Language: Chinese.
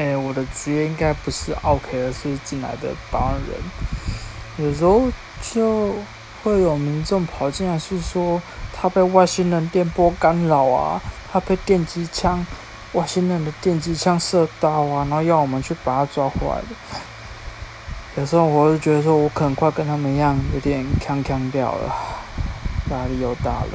哎，我的职业应该不是 OK，而是进来的保安人。有时候就会有民众跑进来，是说他被外星人电波干扰啊，他被电击枪、外星人的电击枪射到啊，然后要我们去把他抓回来的。有时候我就觉得说，我可能快跟他们一样，有点呛呛掉了，压力又大了。